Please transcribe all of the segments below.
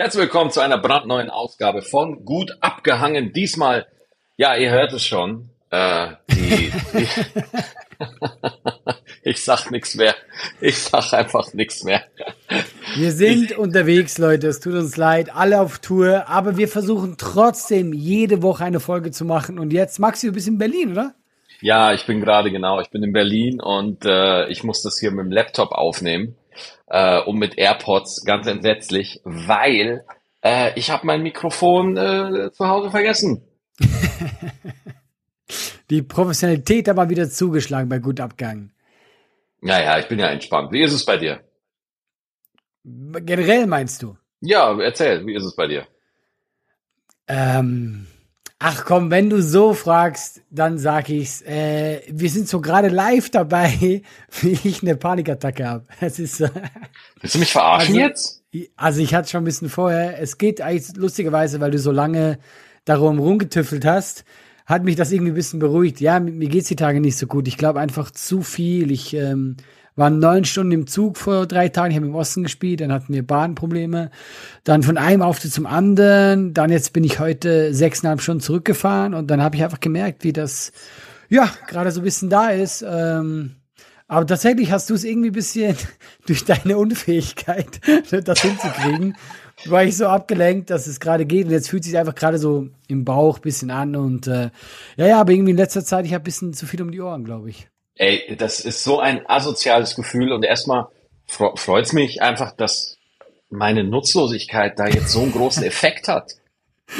Herzlich willkommen zu einer brandneuen Ausgabe von Gut abgehangen. Diesmal, ja, ihr hört es schon, äh, die, die ich sag nichts mehr. Ich sag einfach nichts mehr. Wir sind unterwegs, Leute. Es tut uns leid, alle auf Tour, aber wir versuchen trotzdem jede Woche eine Folge zu machen. Und jetzt, Maxi, du bist in Berlin, oder? Ja, ich bin gerade genau. Ich bin in Berlin und äh, ich muss das hier mit dem Laptop aufnehmen äh, und mit AirPods ganz entsetzlich, weil äh, ich habe mein Mikrofon äh, zu Hause vergessen. Die Professionalität mal wieder zugeschlagen bei Gut Abgang. Naja, ich bin ja entspannt. Wie ist es bei dir? Generell meinst du? Ja, erzähl, wie ist es bei dir? Ähm, ach komm, wenn du so fragst, dann sag ich's. Äh, wir sind so gerade live dabei, wie ich eine Panikattacke habe. Es ist. Äh, Willst du mich verarschen also, jetzt? Also ich hatte schon ein bisschen vorher. Es geht eigentlich lustigerweise, weil du so lange darum rumgetüffelt hast, hat mich das irgendwie ein bisschen beruhigt. Ja, mir geht's die Tage nicht so gut. Ich glaube einfach zu viel. Ich ähm, war neun Stunden im Zug vor drei Tagen. Ich habe im Osten gespielt. Dann hatten wir Bahnprobleme. Dann von einem Auftritt zum anderen. Dann jetzt bin ich heute sechseinhalb Stunden zurückgefahren und dann habe ich einfach gemerkt, wie das ja gerade so ein bisschen da ist. Ähm, aber tatsächlich hast du es irgendwie ein bisschen durch deine Unfähigkeit, das hinzukriegen, war ich so abgelenkt, dass es gerade geht. Und jetzt fühlt sich einfach gerade so im Bauch ein bisschen an. Und äh, ja, ja, aber irgendwie in letzter Zeit, ich habe ein bisschen zu viel um die Ohren, glaube ich. Ey, das ist so ein asoziales Gefühl. Und erstmal freut es mich einfach, dass meine Nutzlosigkeit da jetzt so einen großen Effekt hat.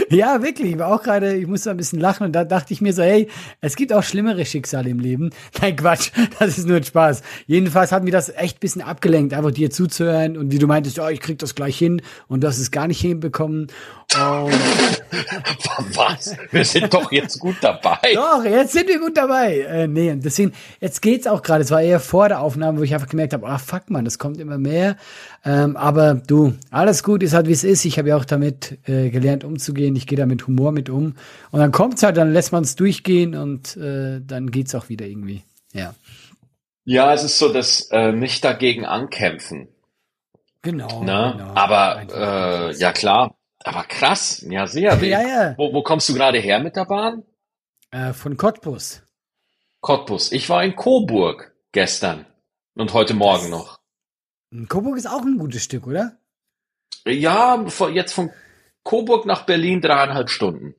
Ja, wirklich. Ich war auch gerade, ich musste ein bisschen lachen und da dachte ich mir so, hey, es gibt auch schlimmere Schicksale im Leben. Nein, Quatsch, das ist nur ein Spaß. Jedenfalls hat mir das echt ein bisschen abgelenkt, einfach dir zuzuhören und wie du meintest, oh, ich krieg das gleich hin und du hast es gar nicht hinbekommen. Was? Wir sind doch jetzt gut dabei. Doch, jetzt sind wir gut dabei. Äh, nee, deswegen, jetzt geht's auch gerade. Es war eher vor der Aufnahme, wo ich einfach gemerkt habe, ah, fuck man, das kommt immer mehr. Ähm, aber du, alles gut, ist halt wie es ist. Ich habe ja auch damit äh, gelernt umzugehen. Ich gehe da mit Humor mit um. Und dann kommt's halt, dann lässt man es durchgehen und äh, dann geht's auch wieder irgendwie. Ja. Ja, es ist so, dass äh, nicht dagegen ankämpfen. Genau. Ne? genau. Aber äh, ja klar, aber krass, ja sehr. Ja, ja. Wo, wo kommst du gerade her mit der Bahn? Äh, von Cottbus. Cottbus. Ich war in Coburg gestern und heute Morgen Das- noch. Coburg ist auch ein gutes Stück, oder? Ja, jetzt von Coburg nach Berlin dreieinhalb Stunden.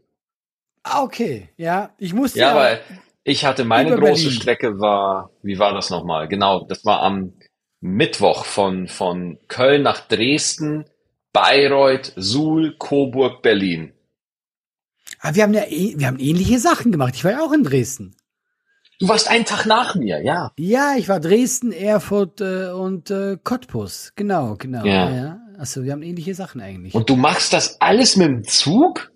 Ah, okay. Ja, ich musste Ja, weil ich hatte meine große Berlin. Strecke war, wie war das nochmal? Genau, das war am Mittwoch von, von Köln nach Dresden, Bayreuth, Suhl, Coburg, Berlin. Ah, wir haben ja eh- wir haben ähnliche Sachen gemacht. Ich war ja auch in Dresden. Du warst einen Tag nach mir, ja. Ja, ich war Dresden, Erfurt äh, und äh, Cottbus. Genau, genau. Ja. Ja. Achso, wir haben ähnliche Sachen eigentlich. Und du machst das alles mit dem Zug?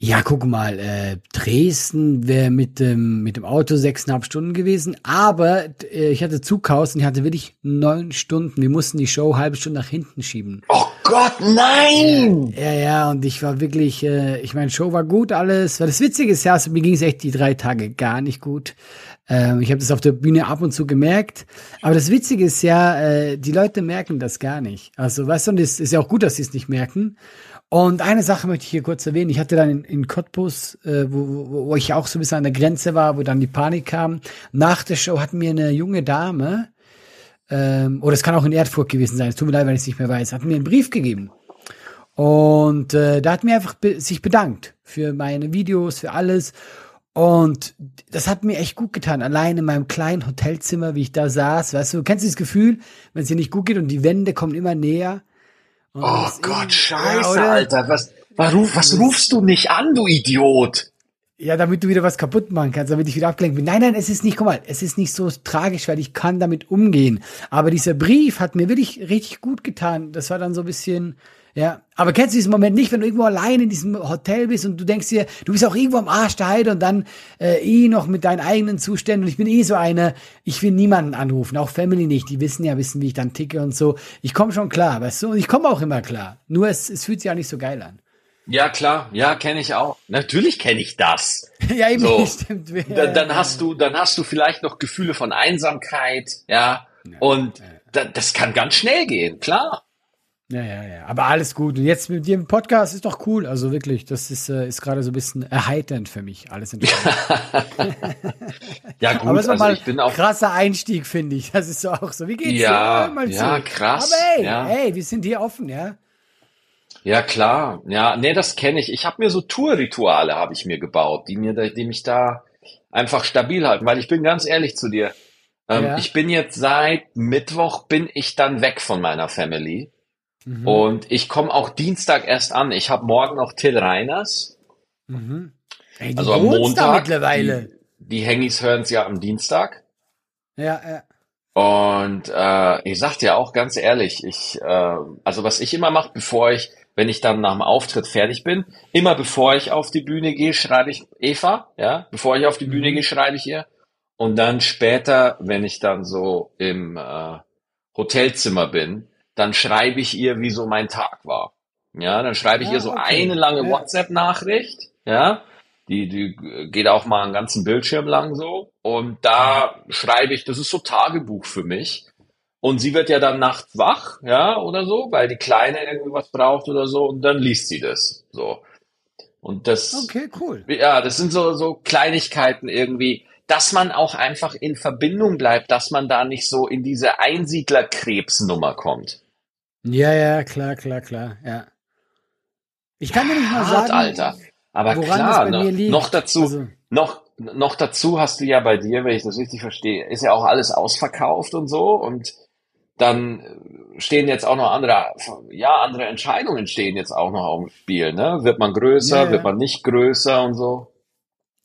Ja, guck mal, äh, Dresden wäre mit dem mit dem Auto sechseinhalb Stunden gewesen, aber äh, ich hatte Zughaus und ich hatte wirklich neun Stunden. Wir mussten die Show halbe Stunde nach hinten schieben. Oh Gott, nein! Ja, ja, und ich war wirklich, äh, ich meine, Show war gut, alles. Weil das Witzige ist ja, also mir ging es echt die drei Tage gar nicht gut. Ähm, ich habe das auf der Bühne ab und zu gemerkt. Aber das Witzige ist ja, äh, die Leute merken das gar nicht. Also, weißt du, und es ist ja auch gut, dass sie es nicht merken. Und eine Sache möchte ich hier kurz erwähnen. Ich hatte dann in, in Cottbus, äh, wo, wo, wo ich auch so ein bisschen an der Grenze war, wo dann die Panik kam. Nach der Show hat mir eine junge Dame, ähm, oder es kann auch in Erfurt gewesen sein, es tut mir leid, wenn ich es nicht mehr weiß, hat mir einen Brief gegeben. Und äh, da hat mir einfach be sich bedankt für meine Videos, für alles. Und das hat mir echt gut getan. Allein in meinem kleinen Hotelzimmer, wie ich da saß, weißt du, kennst du das Gefühl, wenn es dir nicht gut geht und die Wände kommen immer näher? Und Oh das Gott, scheiße, ja? Alter. Was, was, was rufst du nicht an, du Idiot? Ja, damit du wieder was kaputt machen kannst, damit ich wieder abgelenkt bin. Nein, nein, es ist nicht, guck mal, es ist nicht so tragisch, weil ich kann damit umgehen. Aber dieser Brief hat mir wirklich richtig gut getan. Das war dann so ein bisschen, ja. Aber kennst du diesen Moment nicht, wenn du irgendwo allein in diesem Hotel bist und du denkst dir, du bist auch irgendwo am Arsch der Heide und dann äh, eh noch mit deinen eigenen Zuständen. Und ich bin eh so einer, ich will niemanden anrufen, auch Family nicht. Die wissen ja, wissen, wie ich dann ticke und so. Ich komme schon klar, weißt du? Und ich komme auch immer klar. Nur es, es fühlt sich auch nicht so geil an. Ja, klar. Ja, kenne ich auch. Natürlich kenne ich das. ja, eben, So. stimmt. Dann, dann hast du, dann hast du vielleicht noch Gefühle von Einsamkeit, ja. Und da, das kann ganz schnell gehen, klar. Ja, ja, ja. Aber alles gut. Und jetzt mit dir im Podcast ist doch cool. Also wirklich, das ist, äh, ist gerade so ein bisschen erheiternd für mich. Alles entspannt. ja, gut, Aber es war also mal ich bin auch. krasser Einstieg, finde ich. Das ist so auch so. Wie geht's Ja, dir? Ja, so. krass, Aber hey, ja. hey, wir sind hier offen, ja. Ja, klar. Ja, nee, das kenne ich. Ich habe mir so Tourrituale habe ich mir gebaut, die mir, da- die mich da einfach stabil halten, weil ich bin ganz ehrlich zu dir. Ähm, Ja. Ich bin jetzt seit Mittwoch bin ich dann weg von meiner Family Mhm. und ich komme auch Dienstag erst an. Ich habe morgen noch Till Reiners. Mhm. Ey, du Also am Montag. mittlerweile. Die, die Hengis hören es ja am Dienstag. Ja, ja. Und äh, ich sag dir auch ganz ehrlich, ich, äh, also was ich immer mache, bevor ich, wenn ich dann nach dem Auftritt fertig bin, immer bevor ich auf die Bühne gehe, schreibe ich Eva, ja, bevor ich auf die Bühne Mhm. gehe, schreibe ich ihr. Und dann später, wenn ich dann so im äh, Hotelzimmer bin, dann schreibe ich ihr, wie so mein Tag war. Ja, dann schreibe ich Ah, ihr so okay. eine lange Ja. WhatsApp-Nachricht, ja, die, die geht auch mal einen ganzen Bildschirm lang so. Und da schreibe ich, das ist so Tagebuch für mich. Und sie wird ja dann nachts wach, ja, oder so, weil die Kleine irgendwie was braucht oder so, und dann liest sie das, so. Und das, Okay, cool. ja, das sind so, so Kleinigkeiten irgendwie, dass man auch einfach in Verbindung bleibt, dass man da nicht so in diese Einsiedlerkrebsnummer kommt. Ja, ja, klar, klar, klar, ja. Ich kann dir nicht mal Hart, sagen, Alter. Aber klar, ne, noch dazu, Also, noch, noch dazu hast du ja bei dir, wenn ich das richtig verstehe, ist ja auch alles ausverkauft und so und dann äh, stehen jetzt auch noch andere, ja, andere Entscheidungen stehen jetzt auch noch auf dem Spiel, ne? Wird man größer, Ja, ja. wird man nicht größer und so?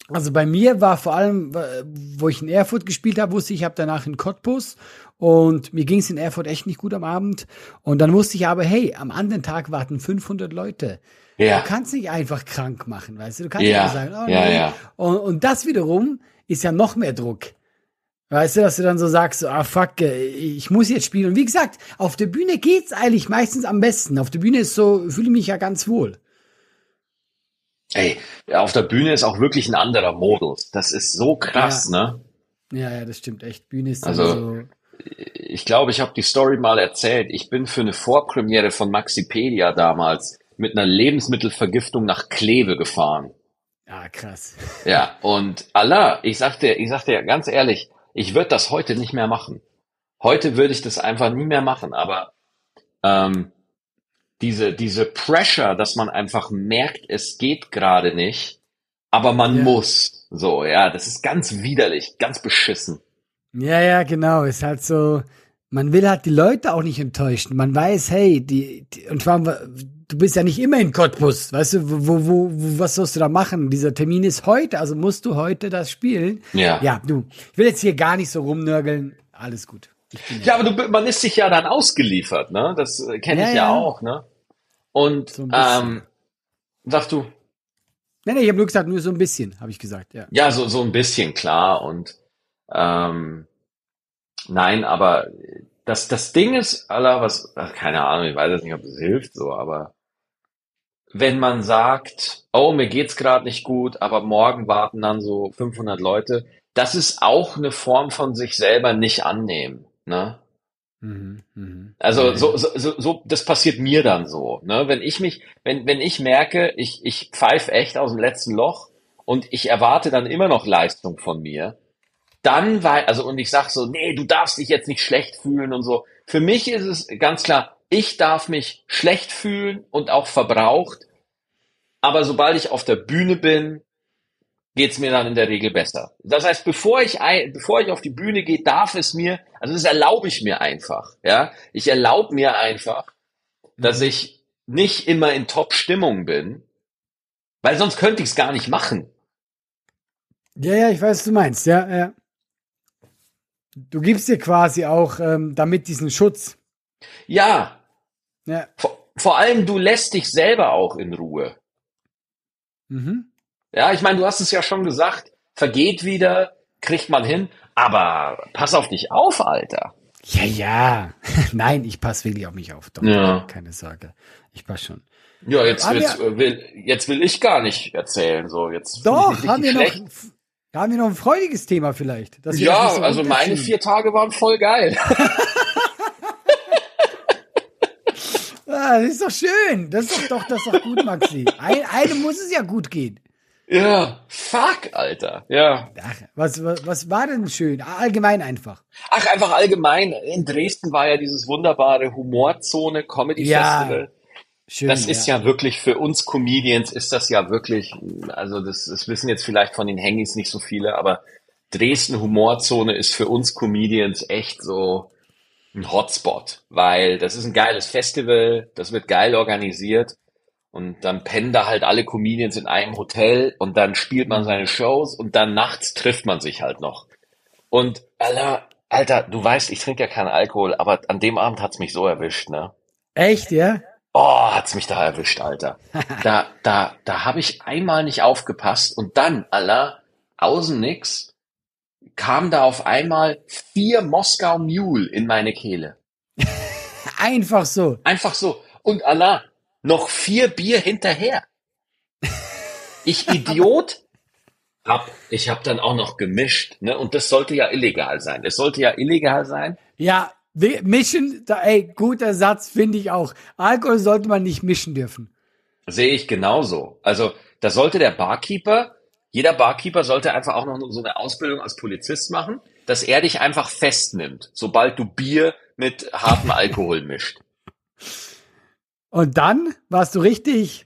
Also bei mir war vor allem, äh, wo ich in Erfurt gespielt habe, wusste ich, ich habe danach in Cottbus und mir ging es in Erfurt echt nicht gut am Abend. Und dann wusste ich aber, hey, am anderen Tag warten 500 Leute. Ja. Du kannst nicht einfach krank machen, weißt du? Du kannst Ja, nicht sagen, oh ja, nee. ja. Und, und das wiederum ist ja noch mehr Druck. Weißt du, dass du dann so sagst, ah fuck, äh, ich muss jetzt spielen. Und wie gesagt, auf der Bühne geht's eigentlich meistens am besten. Auf der Bühne ist so, fühle ich mich ja ganz wohl. Ey, auf der Bühne ist auch wirklich ein anderer Modus. Das ist so krass, ne? Ja, ja, das stimmt echt. Bühne ist Also, so. Ich glaube, ich habe die Story mal erzählt. Ich bin für eine Vorpremiere von Maxipedia damals mit einer Lebensmittelvergiftung nach Kleve gefahren. Ah, krass. Ja, und Allah, ich sag dir, ich sag dir ganz ehrlich, ich würde das heute nicht mehr machen. Heute würde ich das einfach nie mehr machen, aber ähm, diese, diese Pressure, dass man einfach merkt, es geht gerade nicht, aber man Ja. muss. So, ja, das ist ganz widerlich, ganz beschissen. Ja, ja, genau. Ist halt so, man will halt die Leute auch nicht enttäuschen. Man weiß, hey, die, die und vor allem, du bist ja nicht immer in Cottbus, weißt du, wo, wo, wo, was sollst du da machen? Dieser Termin ist heute, also musst du heute das spielen. Ja. Ja, du, ich will jetzt hier gar nicht so rumnörgeln. Alles gut. Ja, aber du, man ist sich ja dann ausgeliefert, ne? Das äh, kenne Ja, ich ja, ja. auch, ne? Und So ähm, sag du, Nee, nee, ich habe nur gesagt, nur so ein bisschen, habe ich gesagt, ja. ja, so so ein bisschen klar und ähm, nein, aber das das Ding ist, aller was, keine Ahnung, ich weiß jetzt nicht, ob es hilft, so, aber wenn man sagt, oh, mir geht's gerade nicht gut, aber morgen warten dann so 500 Leute, das ist auch eine Form von sich selber nicht annehmen, ne? Mhm, mhm. Also so, so, so, so, das passiert mir dann so, ne? Wenn ich mich, wenn, wenn ich merke, ich, ich pfeife echt aus dem letzten Loch und ich erwarte dann immer noch Leistung von mir, dann weil, also und ich sag so, nee, du darfst dich jetzt nicht schlecht fühlen und so. Für mich ist es ganz klar, ich darf mich schlecht fühlen und auch verbraucht, aber sobald ich auf der Bühne bin, geht's mir dann in der Regel besser. Das heißt, bevor ich ein, bevor ich auf die Bühne gehe, darf es mir, also das erlaube ich mir einfach, ja. Ich erlaube mir einfach, dass ich nicht immer in Top-Stimmung bin, weil sonst könnte ich es gar nicht machen. ja, ja, ich weiß, was du meinst, ja, ja. Du gibst dir quasi auch ähm, damit diesen Schutz. Ja, Ja. vor, vor allem du lässt dich selber auch in Ruhe. Mhm. Ja, ich meine, du hast es ja schon gesagt, vergeht wieder, kriegt man hin, aber pass auf dich auf, Alter. Ja, ja. Nein, ich passe wirklich auf mich auf. Doch, Ja. keine Sorge. Ich passe schon. Ja, jetzt, jetzt, äh, will, jetzt will ich gar nicht erzählen, so jetzt. Doch, haben wir, richtig noch, haben wir noch ein freudiges Thema vielleicht? Ja, so also meine vier Tage waren voll geil. Ah, das ist doch schön. Das ist doch, doch, das ist doch gut, Maxi. Ein, einem muss es ja gut gehen. Ja, fuck, Alter. Ja. Ach, was, was, was war denn schön? Allgemein einfach. Ach, einfach allgemein. In Dresden war ja dieses wunderbare Humorzone Comedy Ja, Festival. Schön. Das ist ja wirklich für uns Comedians ist das ja wirklich, also das, das wissen jetzt vielleicht von den Hengis nicht so viele, aber Dresden Humorzone ist für uns Comedians echt so ein Hotspot, weil das ist ein geiles Festival, das wird geil organisiert und dann pennen da halt alle Comedians in einem Hotel und dann spielt man seine Shows und dann nachts trifft man sich halt noch. Und Alter, Alter, du weißt, ich trinke ja keinen Alkohol, aber an dem Abend hat's mich so erwischt, ne? Echt, ja? Oh, hat's mich da erwischt, Alter. Da, da, da habe ich einmal nicht aufgepasst und dann, Allah, außen nix, kam da auf einmal vier Moskau Mule in meine Kehle. Einfach so. Einfach so. Und Allah, noch vier Bier hinterher. Ich Idiot hab, ich hab dann auch noch gemischt, ne? Und das sollte ja illegal sein. Es sollte ja illegal sein. Ja, mischen, da, ey, guter Satz, finde ich auch. Alkohol sollte man nicht mischen dürfen. Sehe ich genauso. Also, da sollte der Barkeeper, jeder Barkeeper sollte einfach auch noch so eine Ausbildung als Polizist machen, dass er dich einfach festnimmt, sobald du Bier mit hartem Alkohol mischt. Und dann warst du richtig.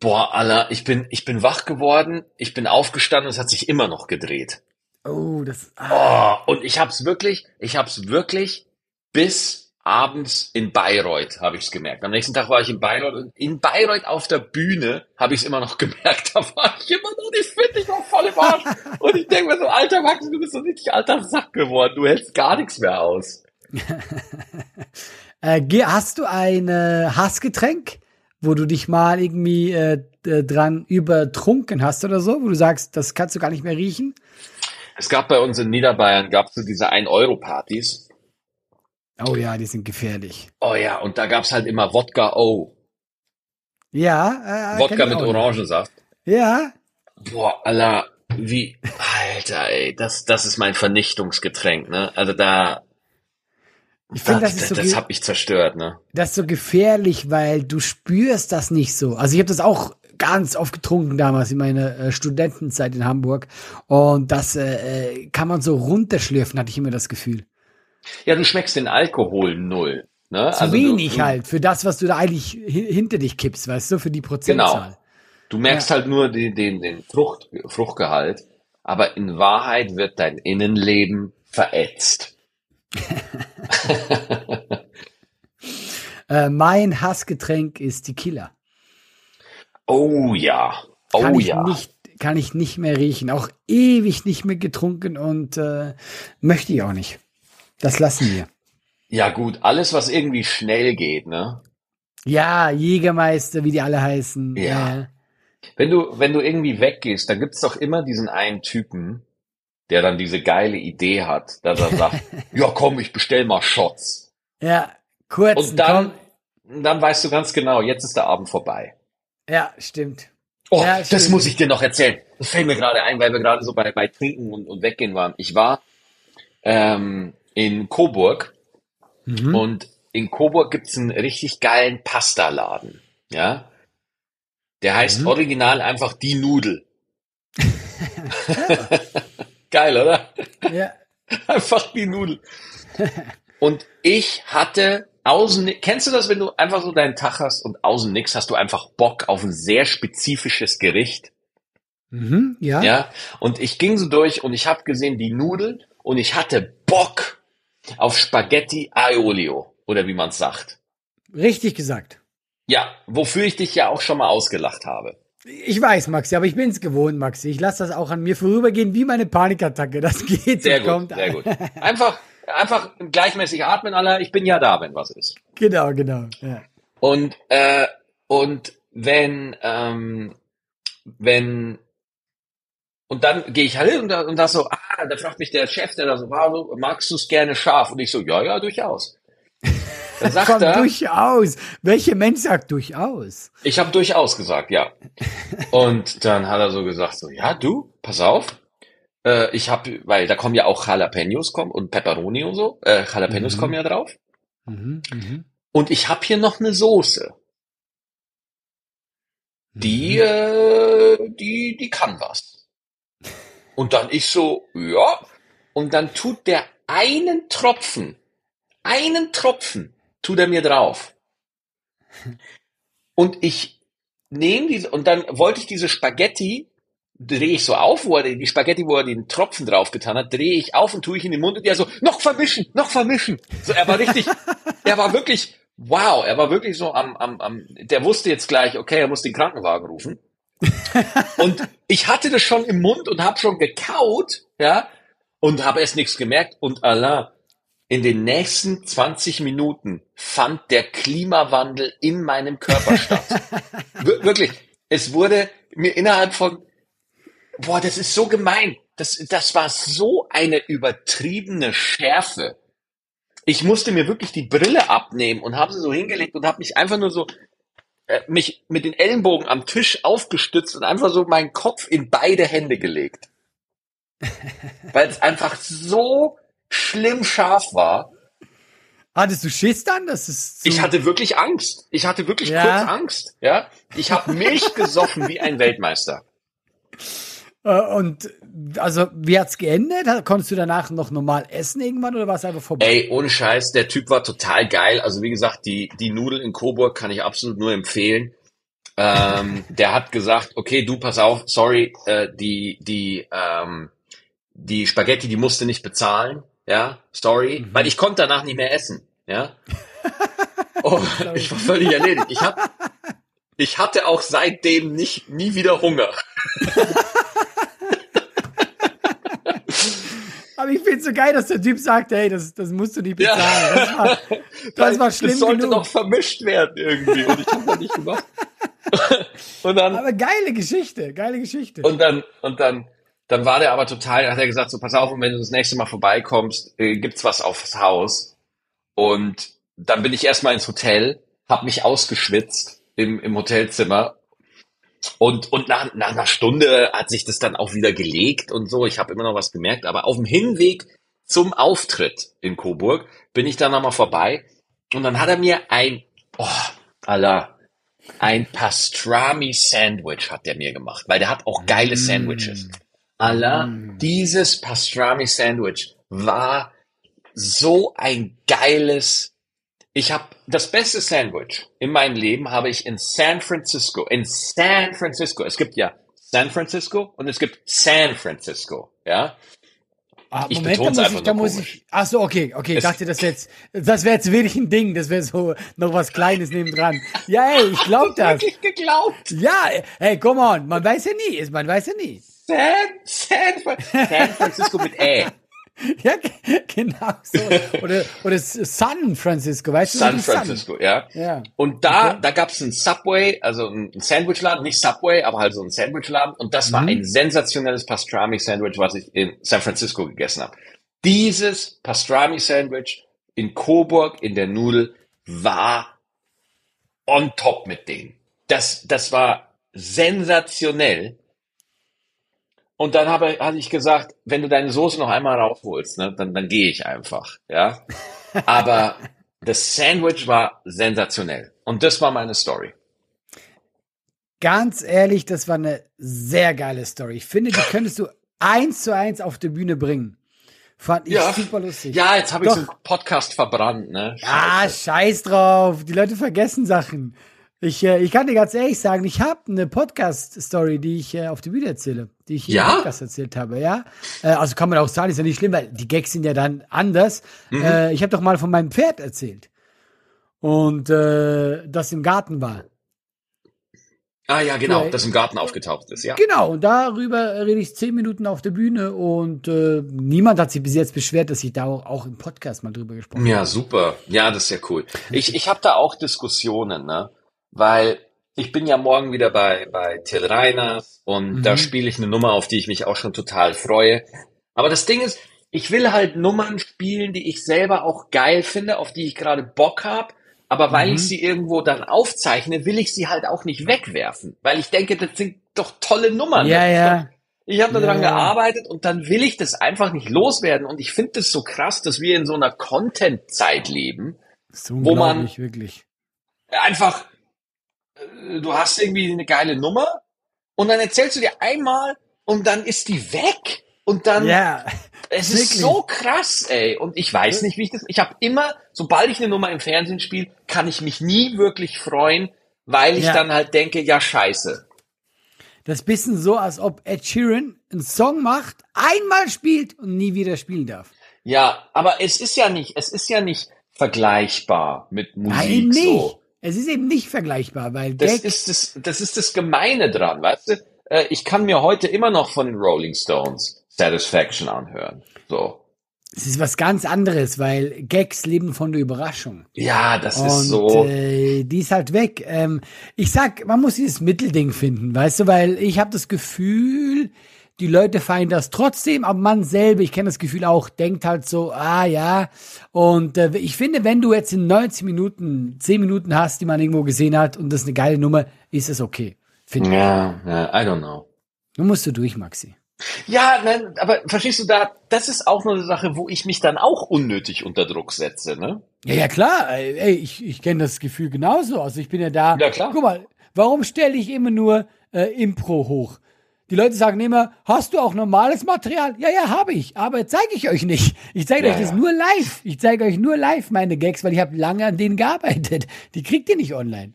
Boah, Alter, ich bin, ich bin wach geworden, ich bin aufgestanden und es hat sich immer noch gedreht. Oh, das. Ah, Oh, und ich hab's wirklich, ich hab's wirklich bis abends in Bayreuth habe ich's gemerkt. Am nächsten Tag war ich in Bayreuth und in Bayreuth auf der Bühne habe ich's immer noch gemerkt. Da war ich immer noch nicht fit, ich war voll im Arsch. Und ich denke mir so, alter Max, du bist so richtig alter Sack geworden. Du hältst gar nichts mehr aus. äh, hast du ein äh, Hassgetränk, wo du dich mal irgendwie äh, dran übertrunken hast oder so, wo du sagst, das kannst du gar nicht mehr riechen? Es gab bei uns in Niederbayern, gab's so diese 1-Euro-Partys. Oh ja, die sind gefährlich. Oh ja, und da gab's halt immer Wodka O. Ja, äh, Wodka mit. Orangensaft. Ja, Boah, Allah, wie, Alter, ey, das, das ist mein Vernichtungsgetränk, ne? Also da, ich finde, da- das ist so das ge- hab ich zerstört, ne? das ist so gefährlich, weil du spürst das nicht so. Also ich habe das auch ganz oft getrunken damals in meiner äh, Studentenzeit in Hamburg und das äh, äh, kann man so runterschlürfen, hatte ich immer das Gefühl. Ja, du schmeckst den Alkohol null, ne? Zu Also wenig du, halt für das, was du da eigentlich hi- hinter dich kippst, weißt du, für die Prozentzahl. Du merkst halt nur den, den, den Frucht, Fruchtgehalt, aber in Wahrheit wird dein Innenleben verätzt. Äh, mein Hassgetränk ist Tequila. Oh ja, Kann oh ich ja. nicht, kann ich nicht mehr riechen. Auch ewig nicht mehr getrunken und äh, möchte ich auch nicht. Das lassen wir. Ja gut, alles was irgendwie schnell geht, ne? Ja, Jägermeister, wie die alle heißen. Ja. Äh, Wenn du, wenn du irgendwie weggehst, dann gibt's doch immer diesen einen Typen, der dann diese geile Idee hat, dass er sagt, ja komm, ich bestell mal Shots. ja, kurz. Und dann, dann weißt du ganz genau, jetzt ist der Abend vorbei. Ja, stimmt. Oh, Ja, das stimmt. muss ich dir noch erzählen. Das fällt mir gerade ein, weil wir gerade so bei, bei Trinken und, und Weggehen waren. Ich war ähm, in Coburg Mhm. und in Coburg gibt's einen richtig geilen Pastaladen. Ja, der heißt Mhm. original einfach die Nudel. Geil, oder? Ja. Einfach die Nudel. Und ich hatte außen, kennst du das, wenn du einfach so deinen Tag hast und außen nix, hast du einfach Bock auf ein sehr spezifisches Gericht? Mhm, ja. Ja, und ich ging so durch und ich habe gesehen die Nudeln und ich hatte Bock auf Spaghetti Aiolio oder wie man es sagt. Richtig gesagt. Ja, wofür ich dich ja auch schon mal ausgelacht habe. Ich weiß, Maxi, aber ich bin's gewohnt, Maxi. Ich lasse das auch an mir vorübergehen wie meine Panikattacke. Das geht Sehr gut, kommt. sehr gut. Einfach, einfach gleichmäßig atmen, aller. Ich bin ja da, wenn was ist. Genau, genau. Ja. Und äh, und wenn ähm, wenn und dann gehe ich halt und da, und da so, ah, da fragt mich der Chef, der da so war, so, magst du es gerne scharf? Und ich so, ja, ja, durchaus. Dann sagt Komm, er, durchaus. Welcher Mensch sagt durchaus? Ich habe durchaus gesagt, ja. Und dann hat er so gesagt, so, ja, du, pass auf. Äh, ich habe, weil da kommen ja auch Jalapenos kommen und Pepperoni und so. Äh, Jalapenos Mhm. kommen ja drauf. Mhm, mhm. Und ich habe hier noch eine Soße. Die, äh, die, die kann was. Und dann ich so, ja. Und dann tut der einen Tropfen, einen Tropfen, tut er mir drauf. Und ich nehme diese, und dann wollte ich diese Spaghetti, drehe ich so auf, wo er die Spaghetti, wo er den Tropfen drauf getan hat, drehe ich auf und tue ich in den Mund und der so, noch vermischen, noch vermischen. So, er war richtig, er war wirklich, wow, er war wirklich so am, am, am, der wusste jetzt gleich, okay, er muss den Krankenwagen rufen. und ich hatte das schon im Mund und habe schon gekaut, ja, und habe erst nichts gemerkt und Allah, in den nächsten 20 Minuten fand der Klimawandel in meinem Körper statt. Wir- wirklich, es wurde mir innerhalb von, boah, das ist so gemein. Das, das war so eine übertriebene Schärfe. Ich musste mir wirklich die Brille abnehmen und habe sie so hingelegt und habe mich einfach nur so äh, mich mit den Ellenbogen am Tisch aufgestützt und einfach so meinen Kopf in beide Hände gelegt. Weil es einfach so schlimm scharf war. Hattest du Schiss dann? Das ist Ich hatte wirklich Angst. Ich hatte wirklich Ja? kurz Angst. Ja, ich habe Milch gesoffen wie ein Weltmeister. Äh, und also wie hat's geendet? Konntest du danach noch normal essen irgendwann oder war es einfach vorbei? Ey, ohne Scheiß, der Typ war total geil. Also wie gesagt, die die Nudeln in Coburg kann ich absolut nur empfehlen. Ähm, der hat gesagt, okay, du pass auf, sorry, äh, die die ähm, die Spaghetti, die musste nicht bezahlen, ja, sorry, weil ich konnte danach nicht mehr essen, ja. Oh, ich war völlig erledigt. Ich hab, ich hatte auch seitdem nicht nie wieder Hunger. Aber ich find's so geil, dass der Typ sagt, hey, das, das musst du nicht bezahlen. Das war, das war schlimm Das sollte genug. doch vermischt werden irgendwie und ich habe das nicht gemacht. und dann Aber geile Geschichte, geile Geschichte. Und dann, und dann, dann war der aber total, hat er gesagt, so pass auf, und wenn du das nächste Mal vorbeikommst, äh, gibt's was aufs Haus. Und dann bin ich erstmal ins Hotel, hab mich ausgeschwitzt im, im Hotelzimmer. Und, und nach, nach einer Stunde hat sich das dann auch wieder gelegt und so. Ich habe immer noch was gemerkt, aber auf dem Hinweg zum Auftritt in Coburg bin ich dann nochmal vorbei. Und dann hat er mir ein, oh, Allah, ein Pastrami-Sandwich hat der mir gemacht, weil der hat auch geile Sandwiches. Allah, dieses Pastrami-Sandwich war so ein geiles. Ich habe das beste Sandwich in meinem Leben habe ich in San Francisco. In San Francisco. Es gibt ja San Francisco und es gibt San Francisco. Ja. Ah, ich Moment, da muss ich, da muss komisch. ich. Ach so, okay, okay. Ich dachte, das jetzt, das wäre jetzt wirklich ein Ding. Das wäre so noch was Kleines nebendran. Ja, ey, ich glaub das. Wirklich geglaubt. Ja, hey, come on, man weiß ja nie, man weiß ja nie. San, San, San Francisco mit Ä. Ja, ge- genau so. Oder, oder San Francisco, weißt du? San. Francisco, ja. Ja. Und da, Okay. da gab's einen Subway, also ein Sandwichladen, nicht Subway, aber halt so ein Sandwichladen. Und das war Mhm. ein sensationelles Pastrami-Sandwich, was ich in San Francisco gegessen habe. Dieses Pastrami-Sandwich in Coburg in der Nudel war on top mit denen. Das, das war sensationell. Und dann habe, hatte ich gesagt, wenn du deine Soße noch einmal rausholst, ne, dann, dann gehe ich einfach, ja. Aber das Sandwich war sensationell. Und das war meine Story. Ganz ehrlich, das war eine sehr geile Story. Ich finde, die könntest du eins zu eins auf die Bühne bringen. Fand ich super lustig. Ja, jetzt habe ich so einen Podcast verbrannt, ne? Ah, Scheiße. scheiß drauf. Die Leute vergessen Sachen. Ich, äh, ich kann dir ganz ehrlich sagen, ich habe eine Podcast-Story, die ich äh, auf die Bühne erzähle, die ich hier Ja? im Podcast erzählt habe, ja. Äh, also kann man auch sagen, ist ja nicht schlimm, weil die Gags sind ja dann anders. Mhm. Äh, ich habe doch mal von meinem Pferd erzählt. Und äh, das im Garten war. Ah ja, genau, Ja. das im Garten aufgetaucht ist, ja. Genau, und darüber rede ich zehn Minuten auf der Bühne und äh, niemand hat sich bis jetzt beschwert, dass ich da auch, auch im Podcast mal drüber gesprochen habe. Ja, super. Ja, das ist ja cool. Ich, ich habe da auch Diskussionen, ne? Weil ich bin ja morgen wieder bei, bei Till Reiners und Mhm. da spiele ich eine Nummer, auf die ich mich auch schon total freue. Aber das Ding ist, ich will halt Nummern spielen, die ich selber auch geil finde, auf die ich gerade Bock habe. Aber weil Mhm. ich sie irgendwo dann aufzeichne, will ich sie halt auch nicht wegwerfen. Weil ich denke, das sind doch tolle Nummern. Ja, ja. Ich habe daran Ja. gearbeitet und dann will ich das einfach nicht loswerden. Und ich finde das so krass, dass wir in so einer Content-Zeit leben, wo man wirklich einfach, du hast irgendwie eine geile Nummer und dann erzählst du dir einmal und dann ist die weg und dann ja, es ist wirklich. so krass, ey. Und ich weiß nicht, wie ich das. Ich habe immer, sobald ich eine Nummer im Fernsehen spiele, kann ich mich nie wirklich freuen, weil ich ja. dann halt denke, ja scheiße. Das ist bisschen so, als ob Ed Sheeran einen Song macht, einmal spielt und nie wieder spielen darf. Ja, aber es ist ja nicht, es ist ja nicht vergleichbar mit Musik Nein, nicht. so. Es ist eben nicht vergleichbar, weil das ist das, das ist das Gemeine dran, weißt du? Äh, ich kann mir heute immer noch von den Rolling Stones Satisfaction anhören. So. Es ist was ganz anderes, weil Gags leben von der Überraschung. Ja, das und, ist so. Äh, die ist halt weg. Ähm, ich sag, man muss dieses Mittelding finden, weißt du, weil ich habe das Gefühl, die Leute feiern das trotzdem, aber man selber, ich kenne das Gefühl auch, denkt halt so, ah ja. Und äh, ich finde, wenn du jetzt in 90 Minuten, 10 Minuten hast, die man irgendwo gesehen hat und das ist eine geile Nummer, ist es okay. Ja, ja, I don't know. Du musst du durch, Maxi. Ja, nein, aber verstehst du da, das ist auch nur eine Sache, wo ich mich dann auch unnötig unter Druck setze, ne? Ja, ja, klar. Ey, ich, ich kenne das Gefühl genauso. Also ich bin ja da. Ja, klar. Guck mal, warum stelle ich immer nur äh, Impro hoch? Die Leute sagen immer, hast du auch normales Material? Ja, ja, habe ich, aber zeige ich euch nicht. Ich zeige ja, euch das ja. nur live. Ich zeige euch nur live meine Gags, weil ich habe lange an denen gearbeitet. Die kriegt ihr nicht online.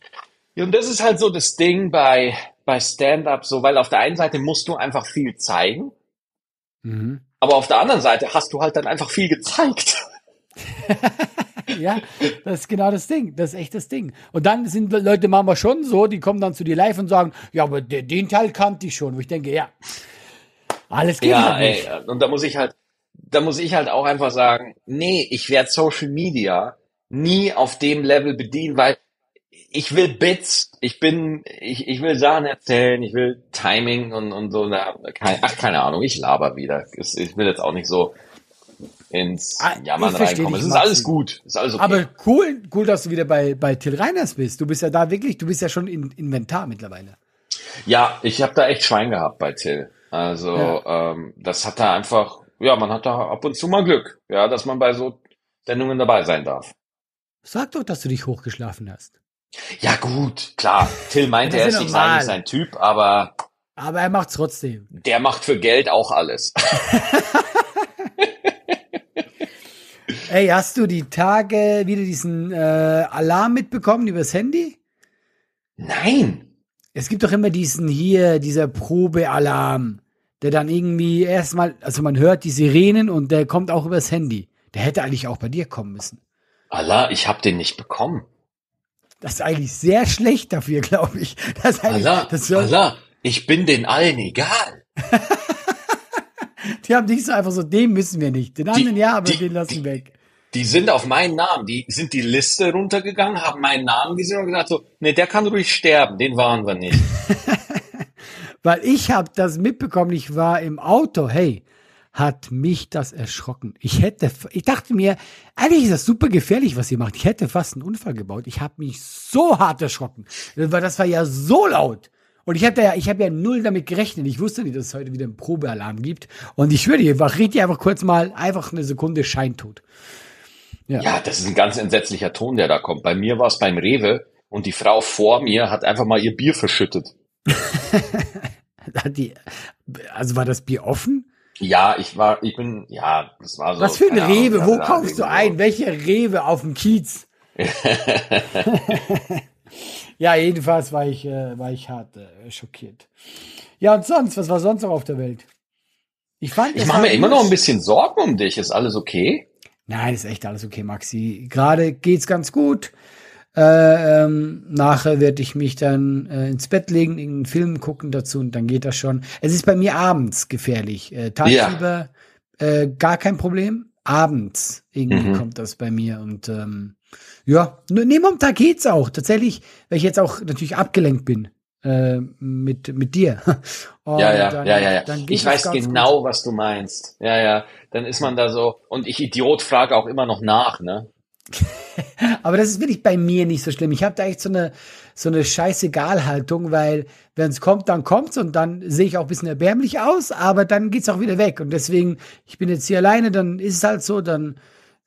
Ja, und das ist halt so das Ding bei bei Stand-up so, weil auf der einen Seite musst du einfach viel zeigen, mhm. aber auf der anderen Seite hast du halt dann einfach viel gezeigt. ja, das ist genau das Ding. Das ist echt das Ding. Und dann sind Leute manchmal schon so, die kommen dann zu dir live und sagen, ja, aber den Teil kannte ich schon. Wo ich denke, ja, alles geht ja, halt. Ey, und da muss ich halt, da muss ich halt auch einfach sagen, nee, ich werde Social Media nie auf dem Level bedienen, weil ich will Bits, ich bin, ich, ich will Sachen erzählen, ich will Timing und, und so, na, keine, ach, keine Ahnung, ich laber wieder. Ich will jetzt auch nicht so ins ah, Jammern reinkommen. Es ist alles gut, ist alles okay. Aber cool, cool, dass du wieder bei, bei Till Reiners bist. Du bist ja da wirklich, du bist ja schon in Inventar mittlerweile. Ja, ich habe da echt Schwein gehabt bei Till. Also, ja. ähm, das hat da einfach, ja, man hat da ab und zu mal Glück, ja, dass man bei so Sendungen dabei sein darf. Sag doch, dass du dich hochgeschlafen hast. Ja gut, klar. Till meinte, er ist nicht eigentlich sein Typ, aber... Aber er macht's trotzdem. Der macht für Geld auch alles. Ey, hast du die Tage wieder diesen äh, Alarm mitbekommen übers Handy? Nein. Es gibt doch immer diesen hier, dieser Probealarm, der dann irgendwie erstmal, also man hört die Sirenen und der kommt auch übers Handy. Der hätte eigentlich auch bei dir kommen müssen. Allah, ich hab den nicht bekommen. Das ist eigentlich sehr schlecht dafür, glaube ich. Das Allah, das Allah, ich bin den allen egal. die haben nicht so einfach so, den müssen wir nicht. Den anderen die, ja, aber die, den lassen wir weg. Die sind auf meinen Namen, die sind die Liste runtergegangen, haben meinen Namen gesehen und gesagt so, nee, der kann ruhig sterben, den waren wir nicht. Weil ich habe das mitbekommen, ich war im Auto, hey, hat mich das erschrocken. Ich hätte, ich dachte mir, eigentlich ist das super gefährlich, was ihr macht. Ich hätte fast einen Unfall gebaut. Ich habe mich so hart erschrocken, das war ja so laut. Und ich habe ja, ich habe ja null damit gerechnet. Ich wusste nicht, dass es heute wieder einen Probealarm gibt. Und ich würde dir, red dir einfach kurz mal einfach eine Sekunde Scheintod. Ja. ja, das ist ein ganz entsetzlicher Ton, der da kommt. Bei mir war es beim Rewe und die Frau vor mir hat einfach mal ihr Bier verschüttet. hat die, also war das Bier offen? Ja, ich war, ich bin, ja, das war so. Was für ein Rewe? Ahnung, Wo kaufst du ein? Welche Rewe auf dem Kiez? ja, jedenfalls war ich, äh, war ich hart äh, schockiert. Ja, und sonst, was war sonst noch auf der Welt? Ich fand, ich mache mir immer noch ein bisschen Sorgen um dich. Ist alles okay? Nein, ist echt alles okay, Maxi. Gerade geht's ganz gut. Äh, ähm, nachher werde ich mich dann äh, ins Bett legen, irgendeinen Film gucken dazu und dann geht das schon. Es ist bei mir abends gefährlich. Äh, Tagsüber ja. äh, gar kein Problem. Abends irgendwie mhm. kommt das bei mir und ähm, ja, neben am Tag geht's auch. Tatsächlich, weil ich jetzt auch natürlich abgelenkt bin äh, mit mit dir. Und ja, ja, dann, ja, ja, ja. Ich weiß genau, gut. was du meinst. Ja, ja. Dann ist man da so und ich Idiot frage auch immer noch nach, ne? Aber das ist wirklich bei mir nicht so schlimm. Ich habe da echt so eine, so eine Scheißegal-Haltung, weil wenn es kommt, dann kommt's und dann sehe ich auch ein bisschen erbärmlich aus, aber dann geht's auch wieder weg. Und deswegen, ich bin jetzt hier alleine, dann ist es halt so, dann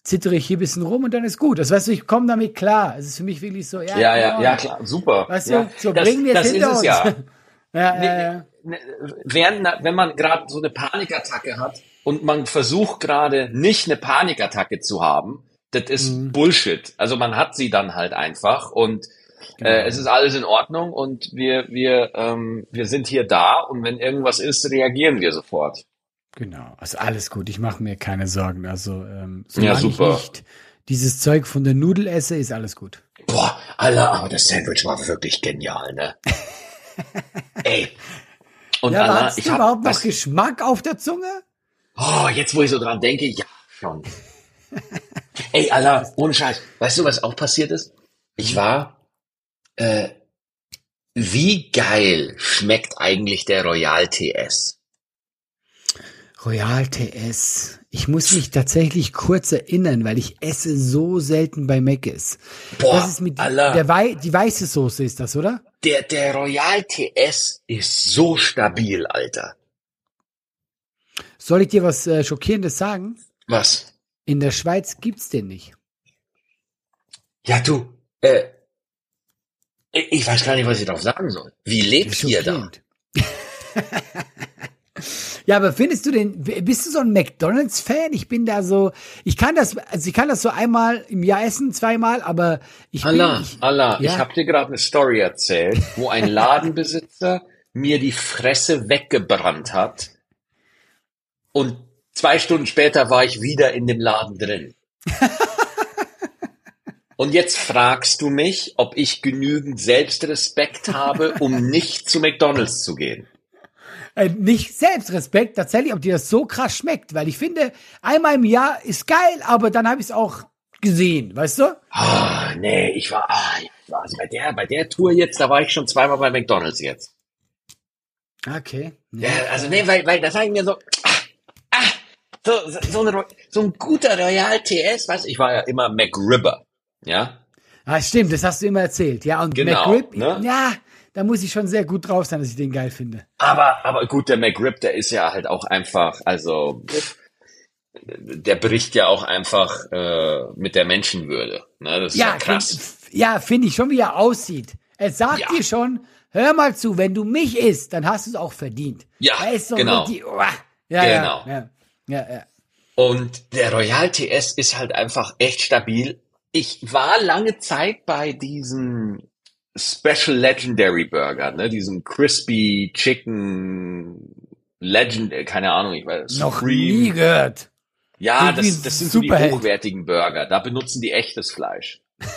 zittere ich hier ein bisschen rum und dann ist gut. Das weißt du, ich komme damit klar. Es ist für mich wirklich so, ja, ja, ja, ja, klar, super. Weißt ja. du, so bringen wir es hinter uns. Ja. ja, nee, ja, ja. Ne, während, wenn man gerade so eine Panikattacke hat und man versucht gerade nicht eine Panikattacke zu haben, das ist mhm. Bullshit. Also man hat sie dann halt einfach und genau. äh, es ist alles in Ordnung und wir wir ähm, wir sind hier da und wenn irgendwas ist, reagieren wir sofort. Genau, also alles gut. Ich mache mir keine Sorgen. Also ähm, ja, super. ich nicht dieses Zeug von der Nudel esse, ist alles gut. Boah, Alter, aber das Sandwich war wirklich genial, ne? Ey. Und ja, Anna, ich du überhaupt noch Geschmack auf der Zunge? Oh, jetzt wo ich so dran denke, ja, schon. Ey, Alter, ohne Scheiß. Weißt du, was auch passiert ist? Ich war, äh, wie geil schmeckt eigentlich der Royal TS? Royal TS. Ich muss mich tatsächlich kurz erinnern, weil ich esse so selten bei Mc's. Boah, das ist mit Allah. der Wei die weiße Soße ist das, oder? Der der Royal TS ist so stabil, Alter. Soll ich dir was äh, schockierendes sagen? Was? In der Schweiz gibt's den nicht. Ja, du, äh, ich weiß gar nicht, was ich darauf sagen soll. Wie lebt ihr da? Ja, aber findest du den, bist du so ein McDonalds-Fan? Ich bin da so, ich kann das, also ich kann das so einmal im Jahr essen, zweimal, aber ich Allah, bin, ich, Allah, ja? ich habe dir gerade eine Story erzählt, wo ein Ladenbesitzer mir die Fresse weggebrannt hat und zwei Stunden später war ich wieder in dem Laden drin. Und jetzt fragst du mich, ob ich genügend Selbstrespekt habe, um nicht zu McDonald's zu gehen äh, nicht Selbstrespekt, tatsächlich, ob dir das so krass schmeckt, weil ich finde, einmal im Jahr ist geil, aber dann habe ich es auch gesehen, weißt du? Ah, nee, ich war, ah, ich war also bei der, bei der Tour jetzt, da war ich schon zweimal bei McDonalds jetzt. Okay. Ja, also nee, weil, weil da sage ich mir so, ah, ah, so, so, so, ein, so ein guter Royal TS, weißt du, ich war ja immer McRibber, ja? Ah, stimmt, das hast du immer erzählt, ja, und genau, McRib, ne? ja, da muss ich schon sehr gut drauf sein, dass ich den geil finde. Aber, aber gut, der McRib, der ist ja halt auch einfach, also der bricht ja auch einfach äh, mit der Menschenwürde. Ne? Das ist ja, ja krass. Find, ja, finde ich schon, wie er aussieht. Er sagt ja. dir schon, hör mal zu, wenn du mich isst, dann hast du es auch verdient. Ja, genau. Die, oh, ja, genau. Ja, ja, ja. Und der Royal TS ist halt einfach echt stabil. Ich war lange Zeit bei diesen Special Legendary Burger, ne, diesen Crispy Chicken Legend, äh, keine Ahnung, ich weiß. Noch Supreme. nie gehört. Ja, das, das sind so die hochwertigen Burger. Da benutzen die echtes Fleisch.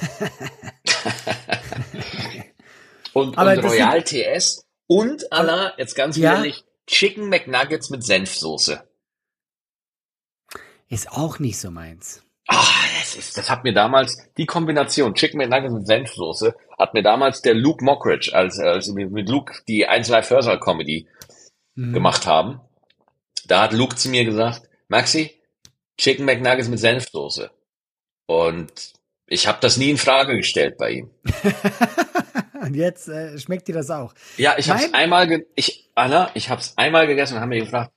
und, und Royal TS und Anna, jetzt ganz ja? ehrlich, Chicken McNuggets mit Senfsoße. Ist auch nicht so meins. Ah, das ist, das hat mir damals, die Kombination Chicken McNuggets mit Senfsoße, hat mir damals der Luke Mockridge, als, als wir mit Luke die 1 Live Hörsaal Comedy mhm. gemacht haben. Da hat Luke zu mir gesagt, Maxi, Chicken McNuggets mit Senfsoße. Und ich habe das nie in Frage gestellt bei ihm. und jetzt äh, schmeckt dir das auch. Ja, ich habe es einmal, ich Anna, ich habe es einmal gegessen und haben mir gefragt,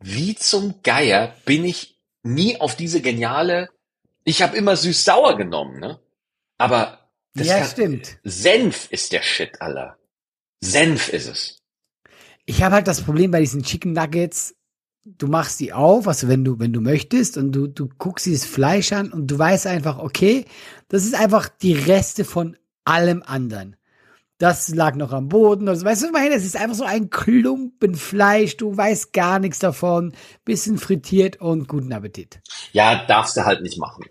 wie zum Geier bin ich nie auf diese geniale ich habe immer süß-sauer genommen, ne? Aber das ja, stimmt. Senf ist der Shit, aller. Senf ist es. Ich habe halt das Problem bei diesen Chicken Nuggets. Du machst die auf, also wenn du, wenn du möchtest, und du, du guckst dieses Fleisch an und du weißt einfach, okay, das ist einfach die Reste von allem anderen das lag noch am Boden. Also, weißt du, ich meine, es ist einfach so ein Klumpen Fleisch, du weißt gar nichts davon, bisschen frittiert und guten Appetit. Ja, darfst du halt nicht machen.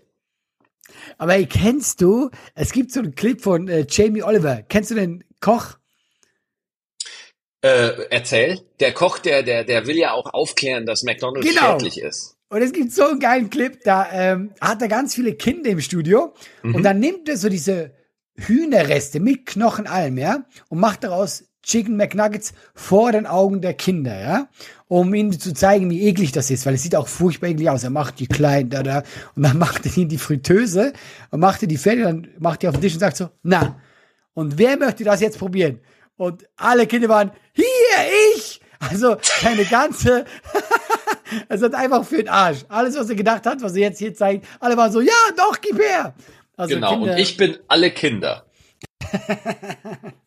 Aber kennst du, es gibt so einen Clip von äh, Jamie Oliver. Kennst du den Koch? Äh, erzähl. Der Koch, der, der, der will ja auch aufklären, dass McDonalds genau. schädlich ist. Und es gibt so einen geilen Clip, da ähm, hat er ganz viele Kinder im Studio mhm. und dann nimmt er so diese Hühnerreste mit Knochen allem, ja, und macht daraus Chicken McNuggets vor den Augen der Kinder, ja, um ihnen zu zeigen, wie eklig das ist, weil es sieht auch furchtbar eklig aus. Er macht die kleinen da, da, und dann macht er ihnen die Fritteuse und macht er die fertig, dann macht er auf den Tisch und sagt so, na, und wer möchte das jetzt probieren? Und alle Kinder waren, hier, ich! Also, seine ganze, Es hat einfach für den Arsch. Alles, was er gedacht hat, was er jetzt hier zeigt, alle waren so, ja, doch, gib her. Also genau, Kinder, und ich bin alle Kinder.